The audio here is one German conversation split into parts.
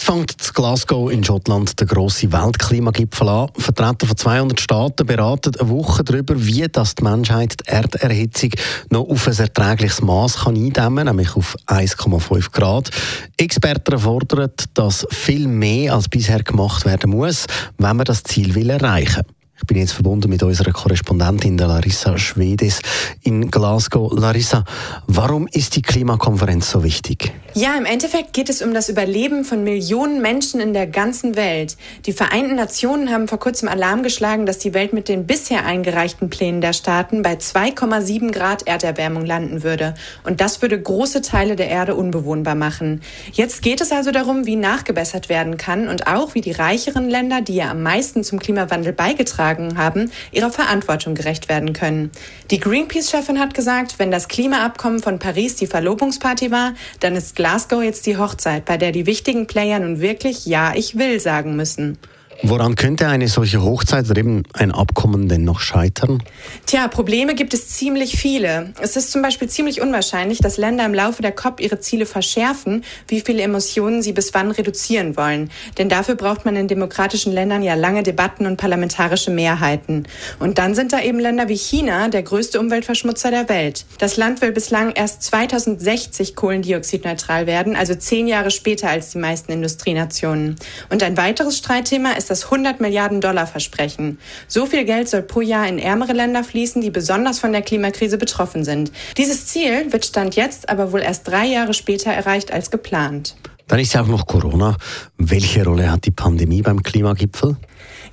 Heute fängt in Glasgow in Schottland der grosse Weltklimagipfel an. Vertreter von 200 Staaten beraten eine Woche darüber, wie das die Menschheit die Erderhitzung noch auf ein erträgliches Maß kann eindämmen nämlich auf 1,5 Grad. Experten fordern, dass viel mehr als bisher gemacht werden muss, wenn man das Ziel will erreichen will. Ich bin jetzt verbunden mit unserer Korrespondentin Larissa Schwedes in Glasgow. Larissa, warum ist die Klimakonferenz so wichtig? Ja, im Endeffekt geht es um das Überleben von Millionen Menschen in der ganzen Welt. Die Vereinten Nationen haben vor kurzem Alarm geschlagen, dass die Welt mit den bisher eingereichten Plänen der Staaten bei 2,7 Grad Erderwärmung landen würde. Und das würde große Teile der Erde unbewohnbar machen. Jetzt geht es also darum, wie nachgebessert werden kann und auch, wie die reicheren Länder, die ja am meisten zum Klimawandel beigetragen haben, ihrer Verantwortung gerecht werden können. Die Greenpeace-Chefin hat gesagt, wenn das Klimaabkommen von Paris die Verlobungsparty war, dann ist Glasgow jetzt die Hochzeit, bei der die wichtigen Player nun wirklich Ja, ich will sagen müssen. Woran könnte eine solche Hochzeit oder eben ein Abkommen denn noch scheitern? Tja, Probleme gibt es ziemlich viele. Es ist zum Beispiel ziemlich unwahrscheinlich, dass Länder im Laufe der COP ihre Ziele verschärfen, wie viele Emissionen sie bis wann reduzieren wollen. Denn dafür braucht man in demokratischen Ländern ja lange Debatten und parlamentarische Mehrheiten. Und dann sind da eben Länder wie China, der größte Umweltverschmutzer der Welt. Das Land will bislang erst 2060 kohlendioxidneutral werden, also zehn Jahre später als die meisten Industrienationen. Und ein weiteres Streitthema ist das 100 Milliarden Dollar Versprechen. So viel Geld soll pro Jahr in ärmere Länder fließen, die besonders von der Klimakrise betroffen sind. Dieses Ziel wird Stand jetzt aber wohl erst drei Jahre später erreicht als geplant. Dann ist ja auch noch Corona. Welche Rolle hat die Pandemie beim Klimagipfel?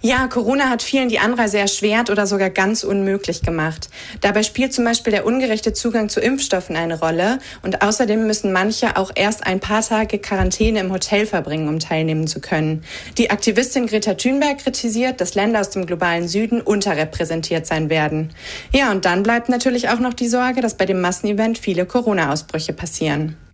Ja, Corona hat vielen die Anreise erschwert oder sogar ganz unmöglich gemacht. Dabei spielt zum Beispiel der ungerechte Zugang zu Impfstoffen eine Rolle und außerdem müssen manche auch erst ein paar Tage Quarantäne im Hotel verbringen, um teilnehmen zu können. Die Aktivistin Greta Thunberg kritisiert, dass Länder aus dem globalen Süden unterrepräsentiert sein werden. Ja, und dann bleibt natürlich auch noch die Sorge, dass bei dem Massenevent viele Corona-Ausbrüche passieren.